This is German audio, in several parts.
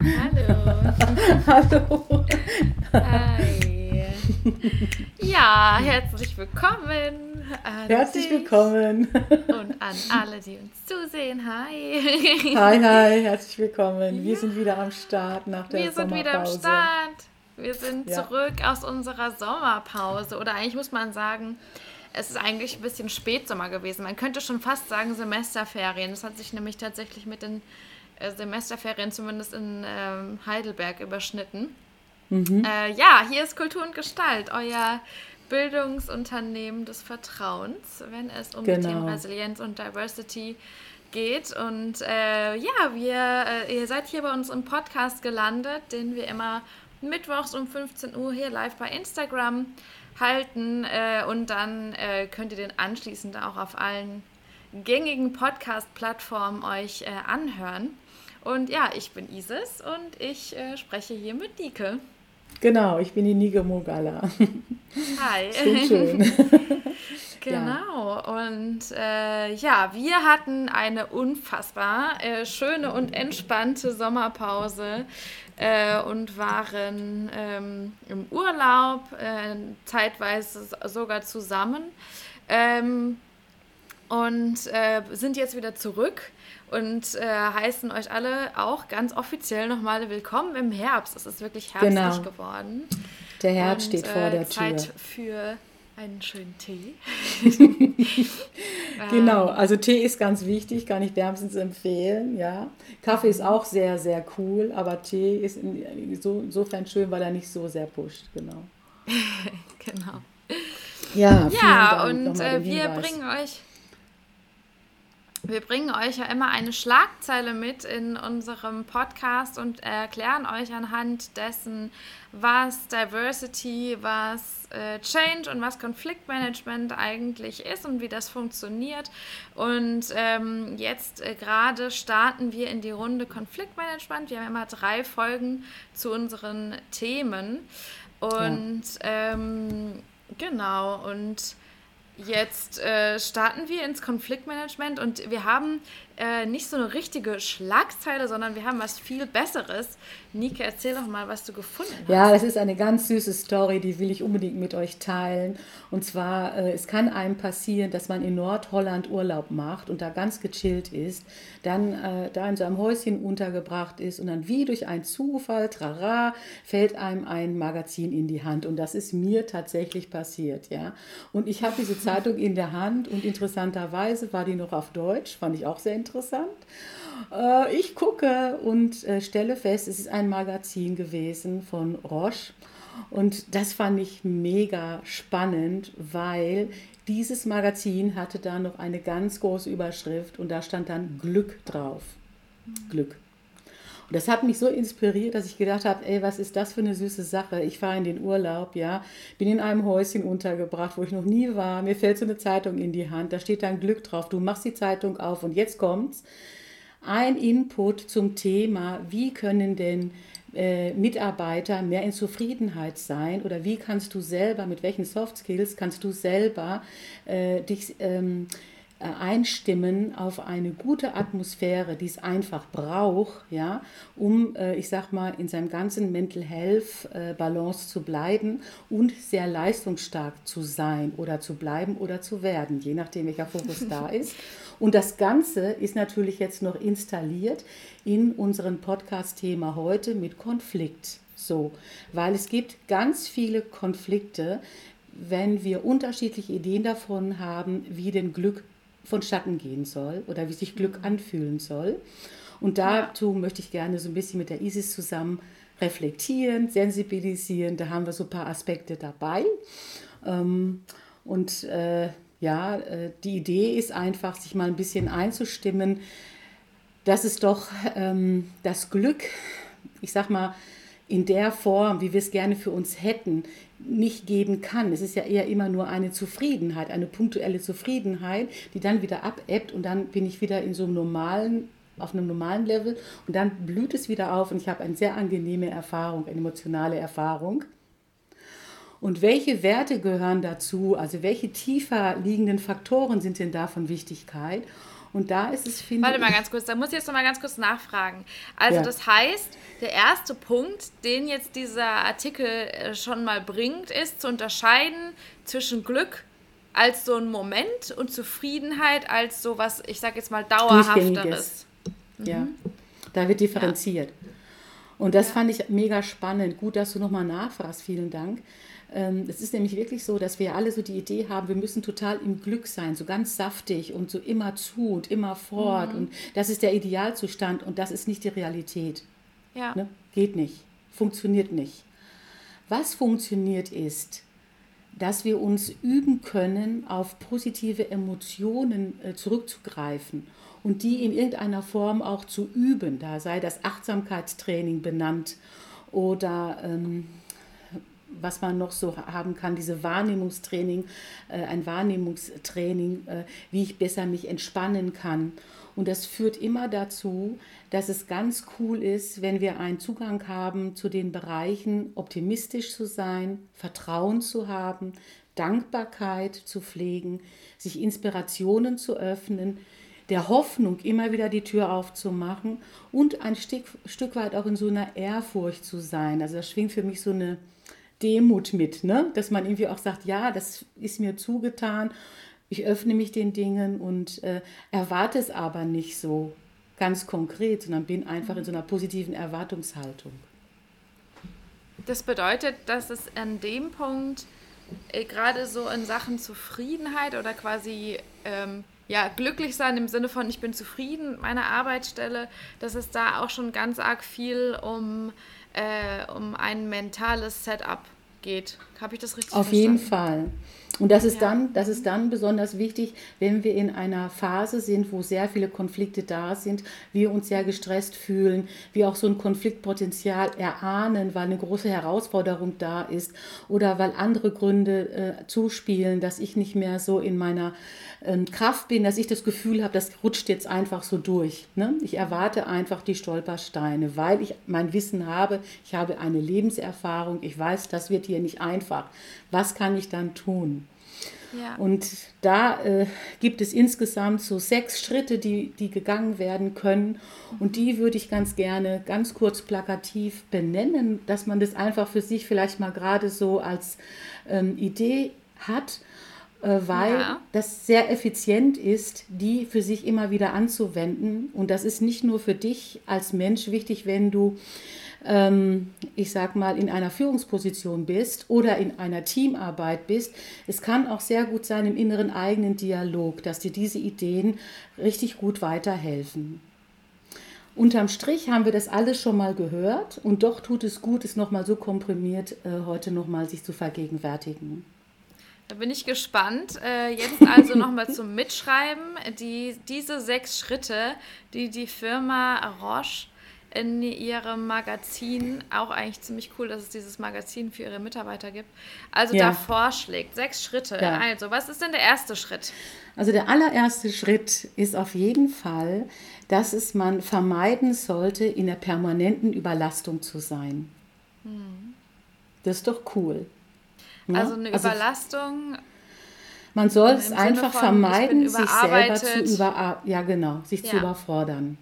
Hallo. Hallo. Hi. Ja, herzlich willkommen. Herzlich willkommen. Und an alle, die uns zusehen. Hi. Hi, hi, herzlich willkommen. Wir sind wieder am Start nach der Wir sind wieder am Sommerpause. Start. Wir sind Ja. zurück aus unserer Sommerpause. Oder eigentlich muss man sagen, es ist eigentlich ein bisschen Spätsommer gewesen. Man könnte schon fast sagen Semesterferien. Das hat sich nämlich tatsächlich mit den Semesterferien zumindest in ähm, Heidelberg überschnitten. Mhm. Äh, ja, hier ist Kultur und Gestalt, euer Bildungsunternehmen des Vertrauens, wenn es um die Genau. Themen Resilienz und Diversity geht. Und äh, ja, wir, äh, ihr seid hier bei uns im Podcast gelandet, den wir immer mittwochs um 15 Uhr hier live bei Instagram halten. Äh, und dann äh, könnt ihr den anschließend auch auf allen gängigen Podcast-Plattformen euch äh, anhören. Und ja, ich bin Isis und ich äh, spreche hier mit Nike. Genau, ich bin die Nige Mogala. Hi. Schön, schön. Genau. Und äh, ja, wir hatten eine unfassbar äh, schöne und entspannte Sommerpause äh, und waren ähm, im Urlaub, äh, zeitweise sogar zusammen. Ähm, und äh, sind jetzt wieder zurück und äh, heißen euch alle auch ganz offiziell nochmal willkommen im Herbst. Es ist wirklich herbstlich Genau. geworden. Der Herbst Und, steht vor äh, der Tür. Zeit für einen schönen Tee. Genau, also Tee ist ganz wichtig, kann ich wärmstens empfehlen, ja. Kaffee ist auch sehr, sehr cool, aber Tee ist in, so, insofern schön, weil er nicht so sehr pusht, genau. Genau. Ja, Ja, und äh, wir bringen euch. Wir bringen euch ja immer eine Schlagzeile mit in unserem Podcast und erklären euch anhand dessen, was Diversity, was äh, Change und was Konfliktmanagement eigentlich ist und wie das funktioniert. Und ähm, jetzt äh, gerade starten wir in die Runde Konfliktmanagement. Wir haben immer drei Folgen zu unseren Themen. Und ähm, genau, und Jetzt äh, starten wir ins Konfliktmanagement und wir haben äh, nicht so eine richtige Schlagzeile, sondern wir haben was viel Besseres. Nike, erzähl doch mal, was du gefunden hast. Ja, das ist eine ganz süße Story, die will ich unbedingt mit euch teilen. Und zwar, äh, es kann einem passieren, dass man in Nordholland Urlaub macht und da ganz gechillt ist, dann äh, da in so einem Häuschen untergebracht ist und dann wie durch einen Zufall, trara, fällt einem ein Magazin in die Hand. Und das ist mir tatsächlich passiert, ja. Und ich habe diese Zeitung in der Hand und interessanterweise war die noch auf Deutsch, fand ich auch sehr interessant. Äh, Ich gucke und äh, stelle fest, es ist ein Magazin gewesen von Roche. Und das fand ich mega spannend, weil dieses Magazin hatte da noch eine ganz große Überschrift und da stand dann Glück drauf. Glück. Das hat mich so inspiriert, dass ich gedacht habe, ey, was ist das für eine süße Sache? Ich fahre in den Urlaub, ja, bin in einem Häuschen untergebracht, wo ich noch nie war. Mir fällt so eine Zeitung in die Hand, da steht dann Glück drauf. Du machst die Zeitung auf und jetzt kommt's. Ein Input zum Thema, wie können denn äh, Mitarbeiter mehr in Zufriedenheit sein oder wie kannst du selber, mit welchen Soft Skills kannst du selber äh, dich ähm, äh, einstimmen auf eine gute Atmosphäre, die es einfach braucht, ja, um, äh, ich sag mal, in seinem ganzen Mental Health äh, Balance zu bleiben und sehr leistungsstark zu sein oder zu bleiben oder zu werden, je nachdem, welcher Fokus da ist. Und das Ganze ist natürlich jetzt noch installiert in unserem Podcast-Thema heute mit Konflikt. So, weil es gibt ganz viele Konflikte, wenn wir unterschiedliche Ideen davon haben, wie denn Glück vonstatten gehen soll oder wie sich Glück anfühlen soll. Und dazu möchte ich gerne so ein bisschen mit der ISIS zusammen reflektieren, sensibilisieren. Da haben wir so ein paar Aspekte dabei. Ähm, und äh, ja, äh, die Idee ist einfach, sich mal ein bisschen einzustimmen. dass es doch ähm, das Glück, ich sag mal, in der Form, wie wir es gerne für uns hätten, nicht geben kann. Es ist ja eher immer nur eine Zufriedenheit, eine punktuelle Zufriedenheit, die dann wieder abebbt und dann bin ich wieder in so einem normalen, auf einem normalen Level und dann blüht es wieder auf und ich habe eine sehr angenehme Erfahrung, eine emotionale Erfahrung. Und welche Werte gehören dazu? Also welche tiefer liegenden Faktoren sind denn da von Wichtigkeit? Und da ist es, finde Warte mal ganz kurz, da muss ich jetzt noch mal ganz kurz nachfragen. Also ja. das heißt, der erste Punkt, den jetzt dieser Artikel äh, schon mal bringt, ist zu unterscheiden zwischen Glück als so ein Moment und Zufriedenheit als so was, ich sage jetzt mal, dauerhafteres. Mhm. Ja, da wird differenziert. Ja. Und das ja. fand ich mega spannend. Gut, dass du nochmal nachfragst. Vielen Dank. Ähm, es ist nämlich wirklich so, dass wir alle so die Idee haben, wir müssen total im Glück sein, so ganz saftig und so immer zu und immer fort. Mhm. Und das ist der Idealzustand und das ist nicht die Realität. Ja. Ne? Geht nicht, funktioniert nicht. Was funktioniert ist, dass wir uns üben können, auf positive Emotionen äh, zurückzugreifen und die in irgendeiner Form auch zu üben. Da sei das Achtsamkeitstraining benannt oder ähm, was man noch so haben kann, diese Wahrnehmungstraining, äh, ein Wahrnehmungstraining, äh, wie ich besser mich entspannen kann. Und das führt immer dazu, dass es ganz cool ist, wenn wir einen Zugang haben zu den Bereichen, optimistisch zu sein, Vertrauen zu haben, Dankbarkeit zu pflegen, sich Inspirationen zu öffnen, der Hoffnung immer wieder die Tür aufzumachen und ein Stück, Stück weit auch in so einer Ehrfurcht zu sein. Also das schwingt für mich so eine Demut mit, ne? dass man irgendwie auch sagt, ja, das ist mir zugetan, ich öffne mich den Dingen und äh, erwarte es aber nicht so ganz konkret, sondern bin einfach in so einer positiven Erwartungshaltung. Das bedeutet, dass es an dem Punkt äh, gerade so in Sachen Zufriedenheit oder quasi ähm, ja, glücklich sein im Sinne von, ich bin zufrieden mit meiner Arbeitsstelle, dass es da auch schon ganz arg viel um äh, um ein mentales Setup geht. Habe ich das richtig Auf verstanden? jeden Fall. Und das ist, ja. dann, das ist dann besonders wichtig, wenn wir in einer Phase sind, wo sehr viele Konflikte da sind, wir uns sehr gestresst fühlen, wir auch so ein Konfliktpotenzial erahnen, weil eine große Herausforderung da ist oder weil andere Gründe äh, zuspielen, dass ich nicht mehr so in meiner ähm, Kraft bin, dass ich das Gefühl habe, das rutscht jetzt einfach so durch. Ne? Ich erwarte einfach die Stolpersteine, weil ich mein Wissen habe, ich habe eine Lebenserfahrung, ich weiß, das wird hier nicht einfach. Was kann ich dann tun? Ja. Und da äh, gibt es insgesamt so sechs Schritte, die, die gegangen werden können. Und die würde ich ganz gerne ganz kurz plakativ benennen, dass man das einfach für sich vielleicht mal gerade so als ähm, Idee hat äh, weil ja. das sehr effizient ist, die für sich immer wieder anzuwenden. Und das ist nicht nur für dich als Mensch wichtig, wenn du, ähm, ich sag mal, in einer Führungsposition bist oder in einer Teamarbeit bist. Es kann auch sehr gut sein im inneren eigenen Dialog, dass dir diese Ideen richtig gut weiterhelfen. Unterm Strich haben wir das alles schon mal gehört und doch tut es gut, es nochmal so komprimiert äh, heute nochmal sich zu vergegenwärtigen. Da bin ich gespannt. Äh, jetzt also nochmal zum Mitschreiben. Die, diese sechs Schritte, die die Firma Roche in ihrem Magazin, auch eigentlich ziemlich cool, dass es dieses Magazin für ihre Mitarbeiter gibt, also ja. da vorschlägt. Sechs Schritte. Ja. Also, was ist denn der erste Schritt? Also der allererste Schritt ist auf jeden Fall, dass es man vermeiden sollte, in der permanenten Überlastung zu sein. Hm. Das ist doch cool. Ne? Also eine also Überlastung. Man soll es einfach vermeiden, sich selber zu über, ja genau, sich ja. zu überfordern.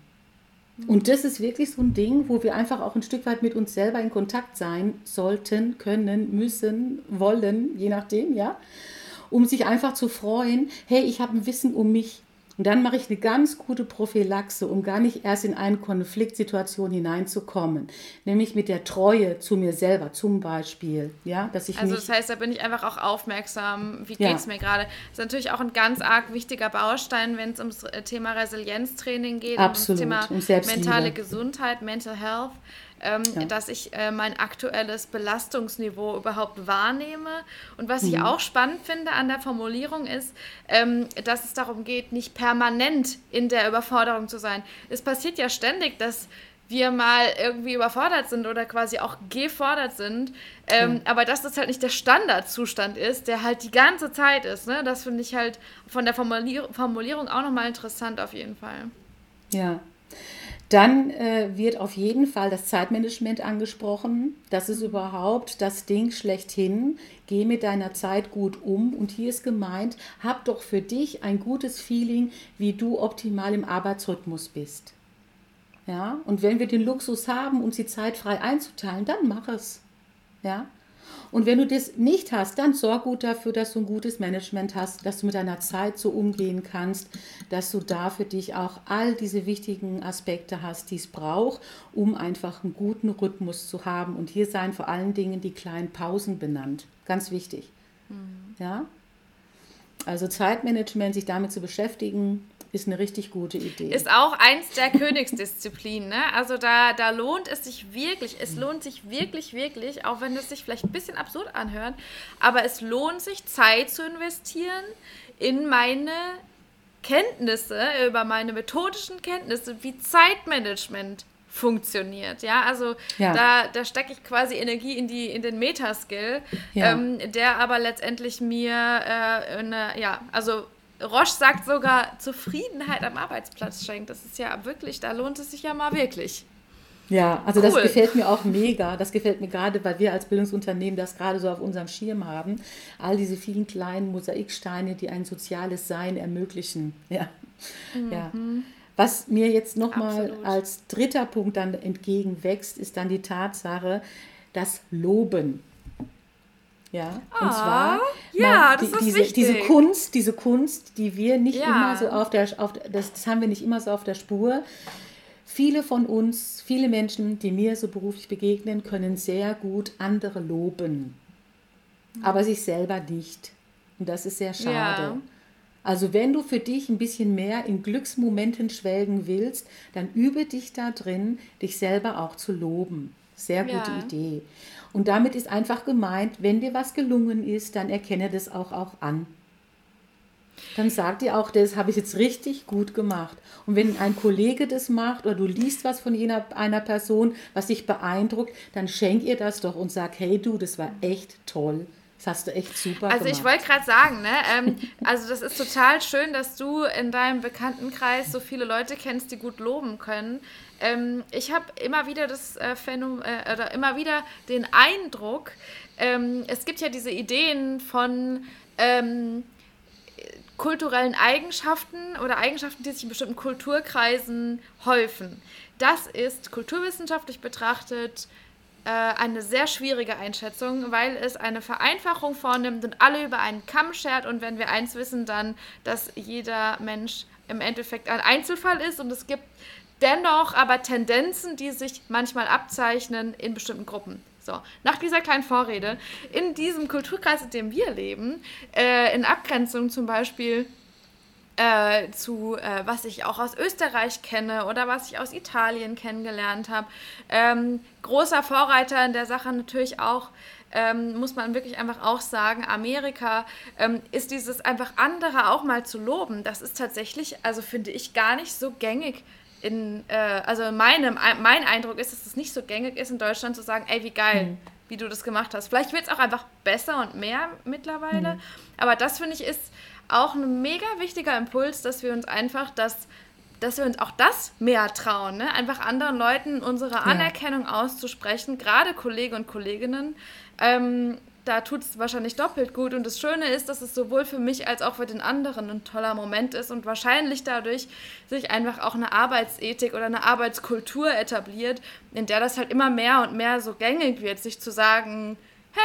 Und das ist wirklich so ein Ding, wo wir einfach auch ein Stück weit mit uns selber in Kontakt sein sollten, können, müssen, wollen, je nachdem, ja, um sich einfach zu freuen, hey, ich habe ein Wissen um mich, und dann mache ich eine ganz gute Prophylaxe, um gar nicht erst in eine Konfliktsituation hineinzukommen. Nämlich mit der Treue zu mir selber zum Beispiel. Ja, dass ich also das heißt, da bin ich einfach auch aufmerksam, wie geht es mir gerade. Das ist natürlich auch ein ganz arg wichtiger Baustein, wenn es ums Thema Resilienztraining geht, Absolut. ums Thema mentale Gesundheit, Mental Health ähm, ja. dass ich äh, mein aktuelles Belastungsniveau überhaupt wahrnehme. Und was mhm. ich auch spannend finde an der Formulierung ist, ähm, dass es darum geht, nicht permanent in der Überforderung zu sein. Es passiert ja ständig, dass wir mal irgendwie überfordert sind oder quasi auch gefordert sind. Ähm, mhm. Aber dass das halt nicht der Standardzustand ist, der halt die ganze Zeit ist. Ne? Das finde ich halt von der Formulier Formulierung auch nochmal interessant auf jeden Fall. Ja. Dann äh, wird auf jeden Fall das Zeitmanagement angesprochen. Das ist überhaupt das Ding schlechthin. Geh mit deiner Zeit gut um. Und hier ist gemeint, hab doch für dich ein gutes Feeling, wie du optimal im Arbeitsrhythmus bist. Ja, und wenn wir den Luxus haben, uns die Zeit frei einzuteilen, dann mach es. Ja, und wenn du das nicht hast, dann sorg gut dafür, dass du ein gutes Management hast, dass du mit deiner Zeit so umgehen kannst, dass du da für dich auch all diese wichtigen Aspekte hast, die es braucht, um einfach einen guten Rhythmus zu haben. Und hier seien vor allen Dingen die kleinen Pausen benannt. Ganz wichtig. Mhm. Ja? Also Zeitmanagement, sich damit zu beschäftigen, ist eine richtig gute Idee. Ist auch eins der Königsdisziplinen. Ne? Also da, da lohnt es sich wirklich, es lohnt sich wirklich, wirklich, auch wenn es sich vielleicht ein bisschen absurd anhört, aber es lohnt sich, Zeit zu investieren in meine Kenntnisse, über meine methodischen Kenntnisse, wie Zeitmanagement funktioniert. Ja, also ja. da, da stecke ich quasi Energie in, die, in den Metaskill, ja. ähm, der aber letztendlich mir äh, eine, ja, also Roche sagt sogar Zufriedenheit am Arbeitsplatz schenkt. Das ist ja wirklich, da lohnt es sich ja mal wirklich. Ja, also cool. das gefällt mir auch mega. Das gefällt mir gerade, weil wir als Bildungsunternehmen das gerade so auf unserem Schirm haben. All diese vielen kleinen Mosaiksteine, die ein soziales Sein ermöglichen. Ja. Mhm. ja. Was mir jetzt nochmal als dritter Punkt dann entgegenwächst, ist dann die Tatsache, das Loben. Ja, ah, und zwar ja, man, die, diese, diese Kunst, diese Kunst, die wir nicht ja. immer so auf der, auf, das, das haben wir nicht immer so auf der Spur. Viele von uns, viele Menschen, die mir so beruflich begegnen, können sehr gut andere loben, aber sich selber nicht. Und das ist sehr schade. Ja. Also wenn du für dich ein bisschen mehr in Glücksmomenten schwelgen willst, dann übe dich da drin, dich selber auch zu loben. Sehr gute ja. Idee. Und damit ist einfach gemeint, wenn dir was gelungen ist, dann erkenne das auch, auch an. Dann sag dir auch, das habe ich jetzt richtig gut gemacht. Und wenn ein Kollege das macht oder du liest was von jener, einer Person, was dich beeindruckt, dann schenk ihr das doch und sag, hey du, das war echt toll. Das hast du echt super also gemacht. Also ich wollte gerade sagen, ne, ähm, also das ist total schön, dass du in deinem Bekanntenkreis so viele Leute kennst, die gut loben können. Ähm, ich habe immer wieder das äh, Phänomen, äh, oder immer wieder den Eindruck, ähm, es gibt ja diese Ideen von ähm, kulturellen Eigenschaften oder Eigenschaften, die sich in bestimmten Kulturkreisen häufen. Das ist kulturwissenschaftlich betrachtet äh, eine sehr schwierige Einschätzung, weil es eine Vereinfachung vornimmt und alle über einen Kamm schert und wenn wir eins wissen, dann, dass jeder Mensch im Endeffekt ein Einzelfall ist und es gibt dennoch aber Tendenzen, die sich manchmal abzeichnen in bestimmten Gruppen. So, nach dieser kleinen Vorrede, in diesem Kulturkreis, in dem wir leben, äh, in Abgrenzung zum Beispiel äh, zu, äh, was ich auch aus Österreich kenne oder was ich aus Italien kennengelernt habe. Ähm, großer Vorreiter in der Sache natürlich auch, ähm, muss man wirklich einfach auch sagen, Amerika ähm, ist dieses einfach andere auch mal zu loben. Das ist tatsächlich, also finde ich, gar nicht so gängig in, äh, also meine, mein Eindruck ist, dass es nicht so gängig ist, in Deutschland zu sagen, ey, wie geil, mhm. wie du das gemacht hast. Vielleicht wird es auch einfach besser und mehr mittlerweile. Mhm. Aber das finde ich ist auch ein mega wichtiger Impuls, dass wir uns einfach das, dass wir uns auch das mehr trauen, ne? einfach anderen Leuten unsere Anerkennung ja. auszusprechen, gerade Kollegen und Kolleginnen. Ähm, da tut es wahrscheinlich doppelt gut. Und das Schöne ist, dass es sowohl für mich als auch für den anderen ein toller Moment ist und wahrscheinlich dadurch sich einfach auch eine Arbeitsethik oder eine Arbeitskultur etabliert, in der das halt immer mehr und mehr so gängig wird, sich zu sagen,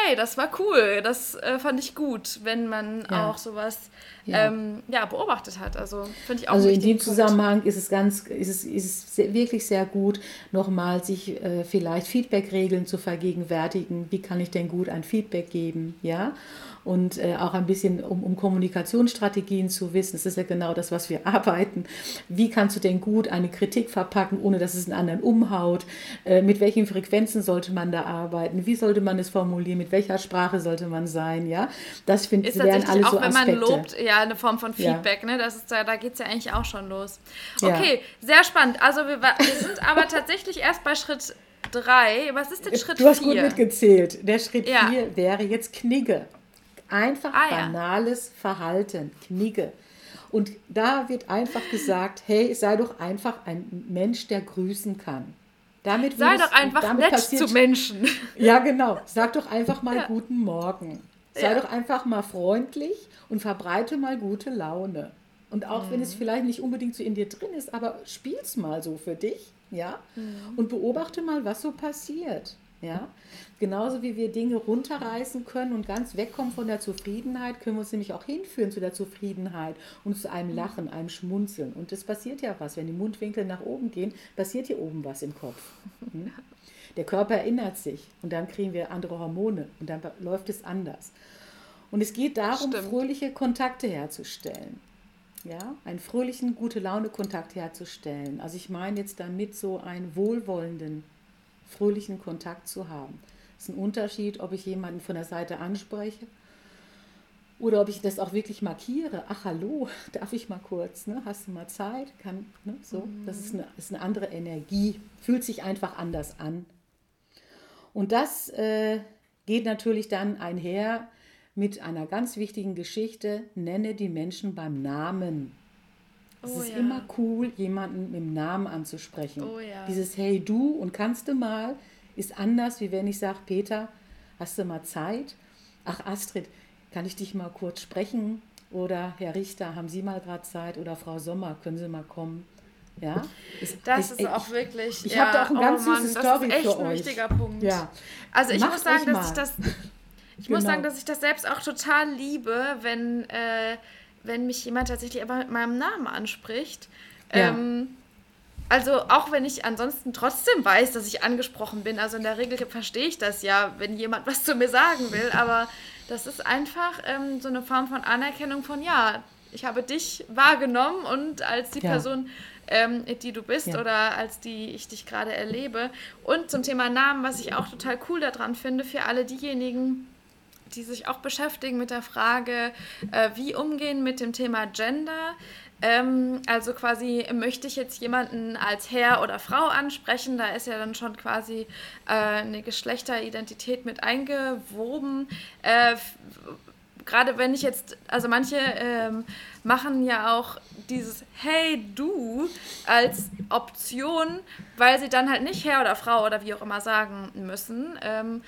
hey, das war cool, das äh, fand ich gut, wenn man ja. auch sowas ja. Ähm, ja, beobachtet hat. Also finde ich auch Also in dem Zusammenhang ist es ganz, ist es, ist es wirklich sehr gut, nochmal sich äh, vielleicht Feedback-Regeln zu vergegenwärtigen. Wie kann ich denn gut ein Feedback geben? Ja. Und äh, auch ein bisschen um, um Kommunikationsstrategien zu wissen. Das ist ja genau das, was wir arbeiten. Wie kannst du denn gut eine Kritik verpacken, ohne dass es einen anderen umhaut? Äh, mit welchen Frequenzen sollte man da arbeiten? Wie sollte man es formulieren? Mit welcher Sprache sollte man sein? Ja, das finde ich wären alles auch, so Aspekte. wenn man lobt, ja, eine Form von Feedback. Ja. Ne? Das ist, da geht es ja eigentlich auch schon los. Okay, ja. sehr spannend. Also wir, wir sind aber tatsächlich erst bei Schritt drei. Was ist denn Schritt 4? Du hast vier? gut mitgezählt. Der Schritt 4 ja. wäre jetzt Knigge. Einfach ah, banales ja. Verhalten. Knigge. Und da wird einfach gesagt, hey, sei doch einfach ein Mensch, der grüßen kann. Damit sei doch einfach nett passiert, zu Menschen. Ja, genau. Sag doch einfach mal ja. guten Morgen. Sei ja. doch einfach mal freundlich und verbreite mal gute Laune. Und auch mhm. wenn es mhm. vielleicht nicht unbedingt so in dir drin ist, aber spiel's mal so für dich ja, mhm. und beobachte mal, was so passiert. Ja, genauso wie wir Dinge runterreißen können und ganz wegkommen von der Zufriedenheit, können wir uns nämlich auch hinführen zu der Zufriedenheit und zu einem. Lachen, einem Schmunzeln. Und es passiert ja was, wenn die Mundwinkel nach oben gehen, passiert hier oben was im Kopf. Hm? Der Körper erinnert sich und dann kriegen wir andere Hormone und dann läuft es anders. Und es geht darum, Stimmt. fröhliche Kontakte herzustellen ja, einen fröhlichen, gute Laune-Kontakt herzustellen. Also ich meine jetzt damit so einen wohlwollenden, fröhlichen Kontakt zu haben. Es ist ein Unterschied, ob ich jemanden von der Seite anspreche oder ob ich das auch wirklich markiere. Ach, hallo, darf ich mal kurz, ne? hast du mal Zeit? Kann, ne? so. Das ist eine, ist eine andere Energie, fühlt sich einfach anders an. Und das äh, geht natürlich dann einher mit einer ganz wichtigen Geschichte, nenne die Menschen beim Namen. Es oh, ist ja. immer cool, jemanden mit dem Namen anzusprechen. Oh, ja. Dieses Hey du und kannst du mal ist anders, wie wenn ich sage, Peter, hast du mal Zeit? Ach Astrid, kann ich dich mal kurz sprechen? Oder Herr Richter, haben Sie mal gerade Zeit? Oder Frau Sommer, können Sie mal kommen? Ja, ist, das ist, ist auch wirklich. Ich, ich ja, habe da auch ganz oh süße Story für euch. Das ist echt ein wichtiger Punkt. Ja. Also ich Macht muss sagen, dass ich das ich genau. muss sagen, dass ich das selbst auch total liebe, wenn, äh, wenn mich jemand tatsächlich aber mit meinem Namen anspricht. Ja. Ähm, also auch wenn ich ansonsten trotzdem weiß, dass ich angesprochen bin, also in der Regel verstehe ich das ja, wenn jemand was zu mir sagen will, aber das ist einfach ähm, so eine Form von Anerkennung von, ja, ich habe dich wahrgenommen und als die ja. Person, ähm, die du bist ja. oder als die ich dich gerade erlebe. Und zum Thema Namen, was ich auch total cool daran finde, für alle diejenigen, die sich auch beschäftigen mit der Frage, äh, wie umgehen mit dem Thema Gender. Ähm, also quasi, möchte ich jetzt jemanden als Herr oder Frau ansprechen? Da ist ja dann schon quasi äh, eine Geschlechteridentität mit eingewoben. Äh, Gerade wenn ich jetzt, also manche ähm, machen ja auch dieses Hey du als Option, weil sie dann halt nicht Herr oder Frau oder wie auch immer sagen müssen. Ähm,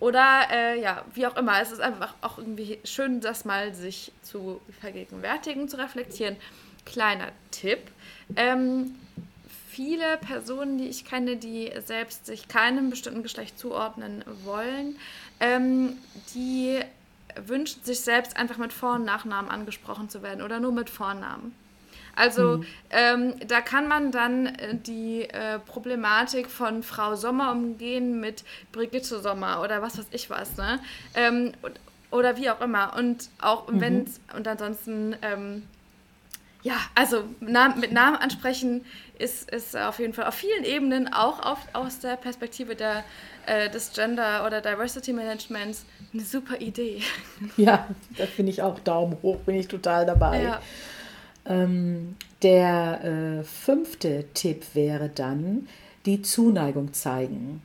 oder äh, ja, wie auch immer. Es ist einfach auch irgendwie schön, das mal sich zu vergegenwärtigen, zu reflektieren. Kleiner Tipp. Ähm, viele Personen, die ich kenne, die selbst sich keinem bestimmten Geschlecht zuordnen wollen, ähm, die wünschen sich selbst einfach mit Vor- und Nachnamen angesprochen zu werden oder nur mit Vornamen. Also mhm. ähm, da kann man dann äh, die äh, Problematik von Frau Sommer umgehen mit Brigitte Sommer oder was weiß ich was, ne? Ähm, oder wie auch immer. Und auch mhm. wenn und ansonsten, ähm, ja, also Namen, mit Namen ansprechen ist, ist auf jeden Fall auf vielen Ebenen, auch auf, aus der Perspektive der, äh, des Gender- oder Diversity Managements, eine super Idee. Ja, da finde ich auch Daumen hoch, bin ich total dabei. Ja. Ähm, der äh, fünfte Tipp wäre dann die Zuneigung zeigen.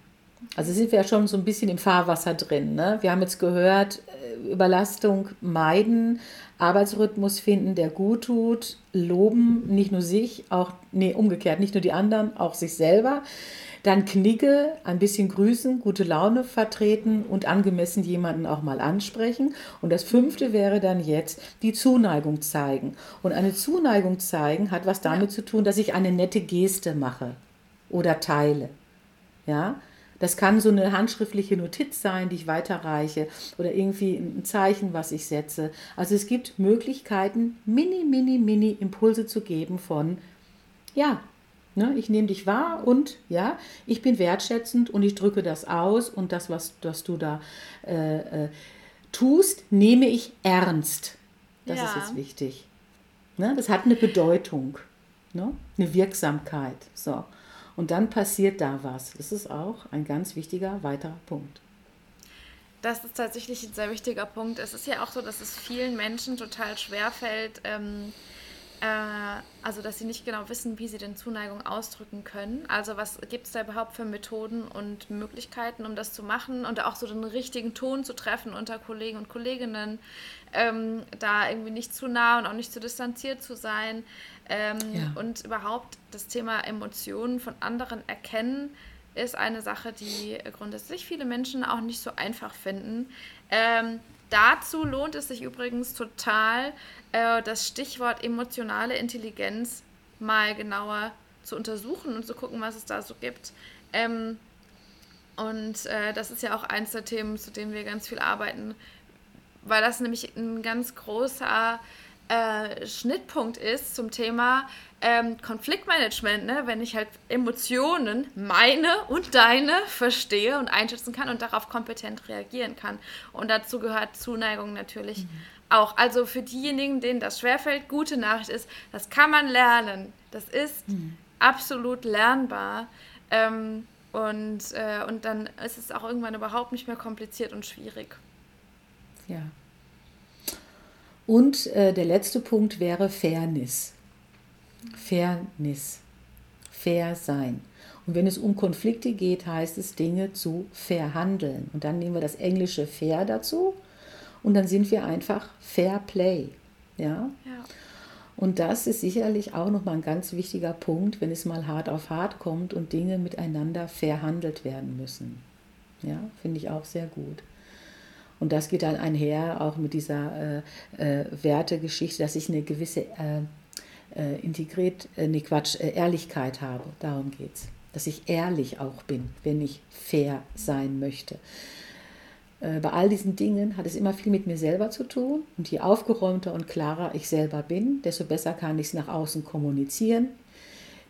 Also sind wir ja schon so ein bisschen im Fahrwasser drin. Ne? Wir haben jetzt gehört, äh, Überlastung meiden, Arbeitsrhythmus finden, der gut tut, loben, nicht nur sich, auch, nee, umgekehrt, nicht nur die anderen, auch sich selber. Dann Knigge, ein bisschen grüßen, gute Laune vertreten und angemessen jemanden auch mal ansprechen. Und das fünfte wäre dann jetzt die Zuneigung zeigen. Und eine Zuneigung zeigen hat was damit ja. zu tun, dass ich eine nette Geste mache oder teile. Ja, das kann so eine handschriftliche Notiz sein, die ich weiterreiche oder irgendwie ein Zeichen, was ich setze. Also es gibt Möglichkeiten, mini, mini, mini Impulse zu geben von, ja, Ne? Ich nehme dich wahr und ja, ich bin wertschätzend und ich drücke das aus und das, was, was du da äh, äh, tust, nehme ich ernst. Das Ja. ist jetzt wichtig. Ne? Das hat eine Bedeutung, ne? eine Wirksamkeit. So. Und dann passiert da was. Das ist auch ein ganz wichtiger weiterer Punkt. Das ist tatsächlich ein sehr wichtiger Punkt. Es ist ja auch so, dass es vielen Menschen total schwer fällt, ähm, äh, also dass sie nicht genau wissen, wie sie denn Zuneigung ausdrücken können. Also was gibt es da überhaupt für Methoden und Möglichkeiten, um das zu machen und auch so den richtigen Ton zu treffen unter Kollegen und Kolleginnen, ähm, da irgendwie nicht zu nah und auch nicht zu distanziert zu sein ähm, Ja. und überhaupt das Thema Emotionen von anderen erkennen ist eine Sache, die grundsätzlich viele Menschen auch nicht so einfach finden. Ähm, dazu lohnt es sich übrigens total, äh, das Stichwort emotionale Intelligenz mal genauer zu untersuchen und zu gucken, was es da so gibt. Ähm, und äh, das ist ja auch eins der Themen, zu denen wir ganz viel arbeiten, weil das nämlich ein ganz großer äh, Schnittpunkt ist zum Thema ähm, Konfliktmanagement, ne? wenn ich halt Emotionen, meine und deine, verstehe und einschätzen kann und darauf kompetent reagieren kann. Und dazu gehört Zuneigung natürlich auch. Also für diejenigen, denen das schwerfällt, gute Nachricht ist, das kann man lernen. Das ist absolut lernbar. Ähm, und, äh, und dann ist es auch irgendwann überhaupt nicht mehr kompliziert und schwierig. Ja. Und äh, der letzte Punkt wäre Fairness. Fairness. Fair sein. Und wenn es um Konflikte geht, heißt es, Dinge zu verhandeln. Und dann nehmen wir das englische fair dazu und dann sind wir einfach Fair Play. Ja? Ja. Und das ist sicherlich auch nochmal ein ganz wichtiger Punkt, wenn es mal hart auf hart kommt und Dinge miteinander verhandelt werden müssen. Ja, finde ich auch sehr gut. Und das geht dann einher auch mit dieser äh, äh, Wertegeschichte, dass ich eine gewisse äh, äh, integriert, äh, nee, Quatsch, äh, Ehrlichkeit habe. Darum geht es. Dass ich ehrlich auch bin, wenn ich fair sein möchte. Äh, bei all diesen Dingen hat es immer viel mit mir selber zu tun. Und je aufgeräumter und klarer ich selber bin, desto besser kann ich es nach außen kommunizieren.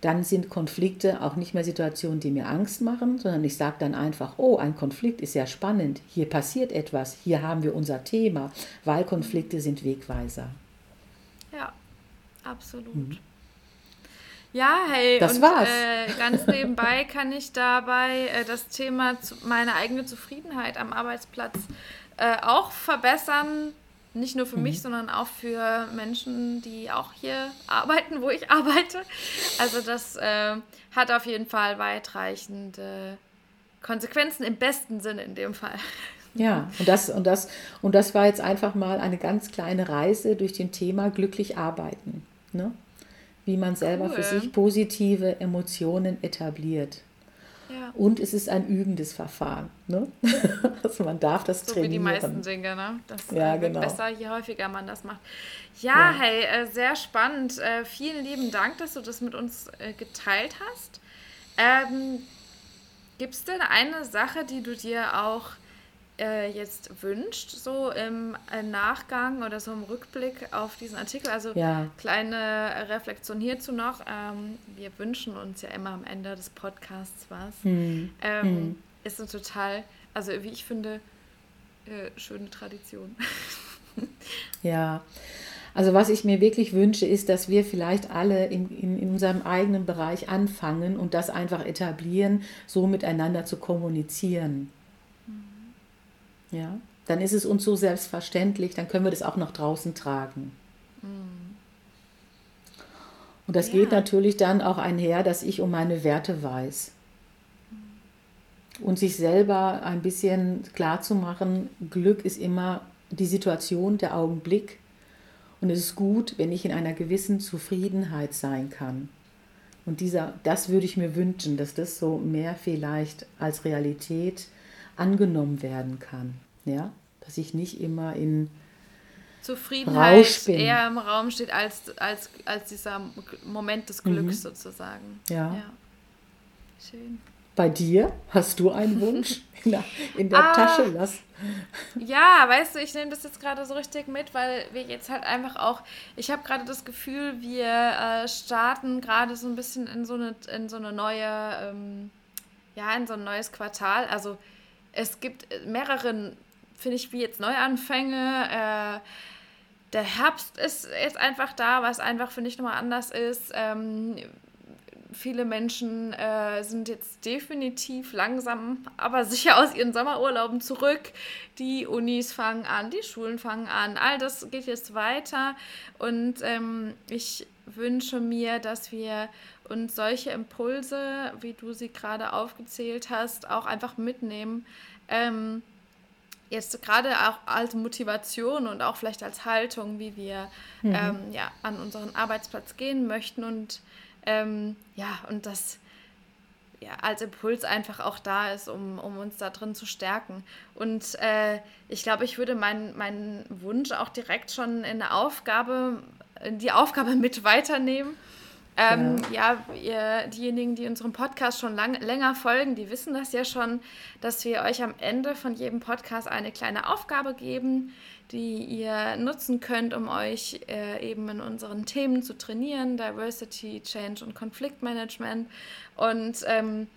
Dann sind Konflikte auch nicht mehr Situationen, die mir Angst machen, sondern ich sage dann einfach, oh, ein Konflikt ist ja spannend, hier passiert etwas, hier haben wir unser Thema, weil Konflikte sind Wegweiser. Ja, absolut. Ja, hey, Mhm. Das und war's. Äh, ganz nebenbei kann ich dabei äh, das Thema meine eigene Zufriedenheit am Arbeitsplatz äh, auch verbessern. Nicht nur für Mhm. mich, sondern auch für Menschen, die auch hier arbeiten, wo ich arbeite. Also das äh, hat auf jeden Fall weitreichende Konsequenzen im besten Sinne in dem Fall. Ja, und das, und, das, und das war jetzt einfach mal eine ganz kleine Reise durch den Thema glücklich arbeiten. Ne? Wie man selber für Cool. sich positive Emotionen etabliert. Ja. Und es ist ein übendes Verfahren. Ne? also man darf das So wie trainieren. die meisten Dinge, ne? Das Ja, äh, wird genau. besser, je häufiger man das macht. Ja, Ja. hey, äh, sehr spannend. Äh, vielen lieben Dank, dass du das mit uns geteilt hast. Ähm, Gibt es denn eine Sache, die du dir auch äh, jetzt wünscht, so im äh, Nachgang oder so im Rückblick auf diesen Artikel? Also Ja. kleine Reflexion hierzu noch. Ähm, wir wünschen uns ja immer am Ende des Podcasts was. Hm. Ähm, Ist eine total, also wie ich finde, äh, schöne Tradition. Ja, also was ich mir wirklich wünsche, ist, dass wir vielleicht alle in, in, in unserem eigenen Bereich anfangen und das einfach etablieren, so miteinander zu kommunizieren. Ja, dann ist es uns so selbstverständlich, dann können wir das auch nach draußen tragen. Und das geht Ja. natürlich dann auch einher, dass ich um meine Werte weiß. Und sich selber ein bisschen klar zu machen, Glück ist immer die Situation, der Augenblick. Und es ist gut, wenn ich in einer gewissen Zufriedenheit sein kann. Und dieser, das würde ich mir wünschen, dass das so mehr vielleicht als Realität angenommen werden kann. Ja? Dass ich nicht immer in Zufriedenheit Rausch bin. eher im Raum steht als, als, als dieser Moment des Glücks sozusagen. Mhm. Ja. Schön. Bei dir hast du einen Wunsch in der, in der Ah. Tasche? Lass. Ja, weißt du, ich nehme das jetzt gerade so richtig mit, weil wir jetzt halt einfach auch, ich habe gerade das Gefühl, wir äh, starten gerade so ein bisschen in so eine, in so eine neue, ähm, ja, in so ein neues Quartal. Also es gibt mehrere finde ich, wie jetzt Neuanfänge. Äh, der Herbst ist jetzt einfach da, was einfach, finde ich, nochmal anders ist. Ähm, viele Menschen äh, sind jetzt definitiv langsam, aber sicher aus ihren Sommerurlauben zurück. Die Unis fangen an, die Schulen fangen an, all das geht jetzt weiter. Und ähm, ich wünsche mir, dass wir uns solche Impulse, wie du sie gerade aufgezählt hast, auch einfach mitnehmen. Ähm, jetzt gerade auch als Motivation und auch vielleicht als Haltung, wie wir mhm. ähm, ja, an unseren Arbeitsplatz gehen möchten und ähm, ja, und das ja, als Impuls einfach auch da ist, um, um uns da drin zu stärken. Und äh, ich glaube, ich würde meinen mein Wunsch auch direkt schon in eine Aufgabe, die Aufgabe mit weiternehmen. Ähm, ja, ja ihr, diejenigen, die unserem Podcast schon lang, länger folgen, die wissen das ja schon, dass wir euch am Ende von jedem Podcast eine kleine Aufgabe geben, die ihr nutzen könnt, um euch äh, eben in unseren Themen zu trainieren, Diversity, Change und Konfliktmanagement. Und ähm,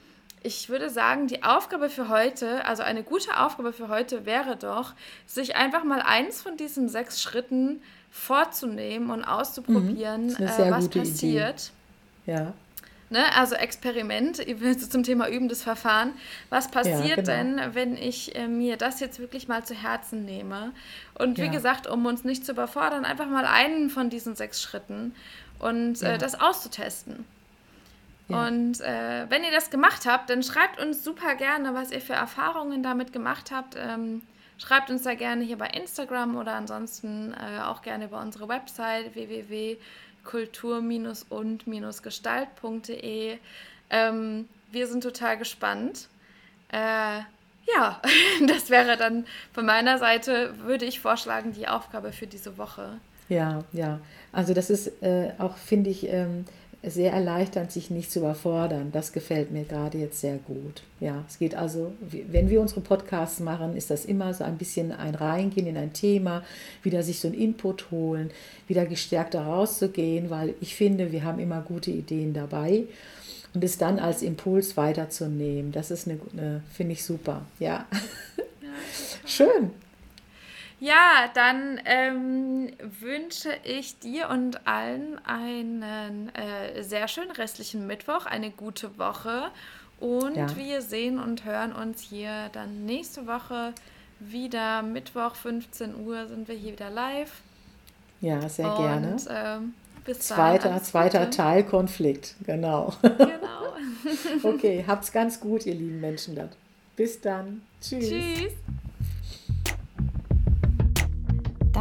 ich würde sagen, die Aufgabe für heute, also eine gute Aufgabe für heute wäre doch, sich einfach mal eins von diesen sechs Schritten vorzunehmen und auszuprobieren, mhm, äh, was passiert. Idee. Ja. Ne, also Experiment zum Thema übendes Verfahren. Was passiert ja, genau. denn, wenn ich äh, mir das jetzt wirklich mal zu Herzen nehme? Und wie ja. gesagt, um uns nicht zu überfordern, einfach mal einen von diesen sechs Schritten und äh, ja. äh, das auszutesten. Und äh, wenn ihr das gemacht habt, dann schreibt uns super gerne, was ihr für Erfahrungen damit gemacht habt. Ähm, schreibt uns da gerne hier bei Instagram oder ansonsten äh, auch gerne über unsere Website www kultur-und-gestalt.de. Ähm, wir sind total gespannt. Äh, ja, das wäre dann von meiner Seite, würde ich vorschlagen, die Aufgabe für diese Woche. Ja, ja. Also das ist äh, auch, finde ich, ähm, sehr erleichternd, sich nicht zu überfordern. Das gefällt mir gerade jetzt sehr gut. Ja, es geht also, wenn wir unsere Podcasts machen, ist das immer so ein bisschen ein Reingehen in ein Thema, wieder sich so einen Input holen, wieder gestärkter rauszugehen, weil ich finde, wir haben immer gute Ideen dabei und es dann als Impuls weiterzunehmen. Das ist eine, eine finde ich super. Ja. ja Schön. Ja, dann ähm, wünsche ich dir und allen einen äh, sehr schönen restlichen Mittwoch, eine gute Woche und ja. wir sehen und hören uns hier dann nächste Woche wieder. Mittwoch 15 Uhr sind wir hier wieder live. Ja, sehr und, gerne. Ähm, bis zweiter, dahin, zweiter Teil Konflikt, genau. Genau. okay, habt's ganz gut, ihr lieben Menschen. Dann. Bis dann. Tschüss. Tschüss.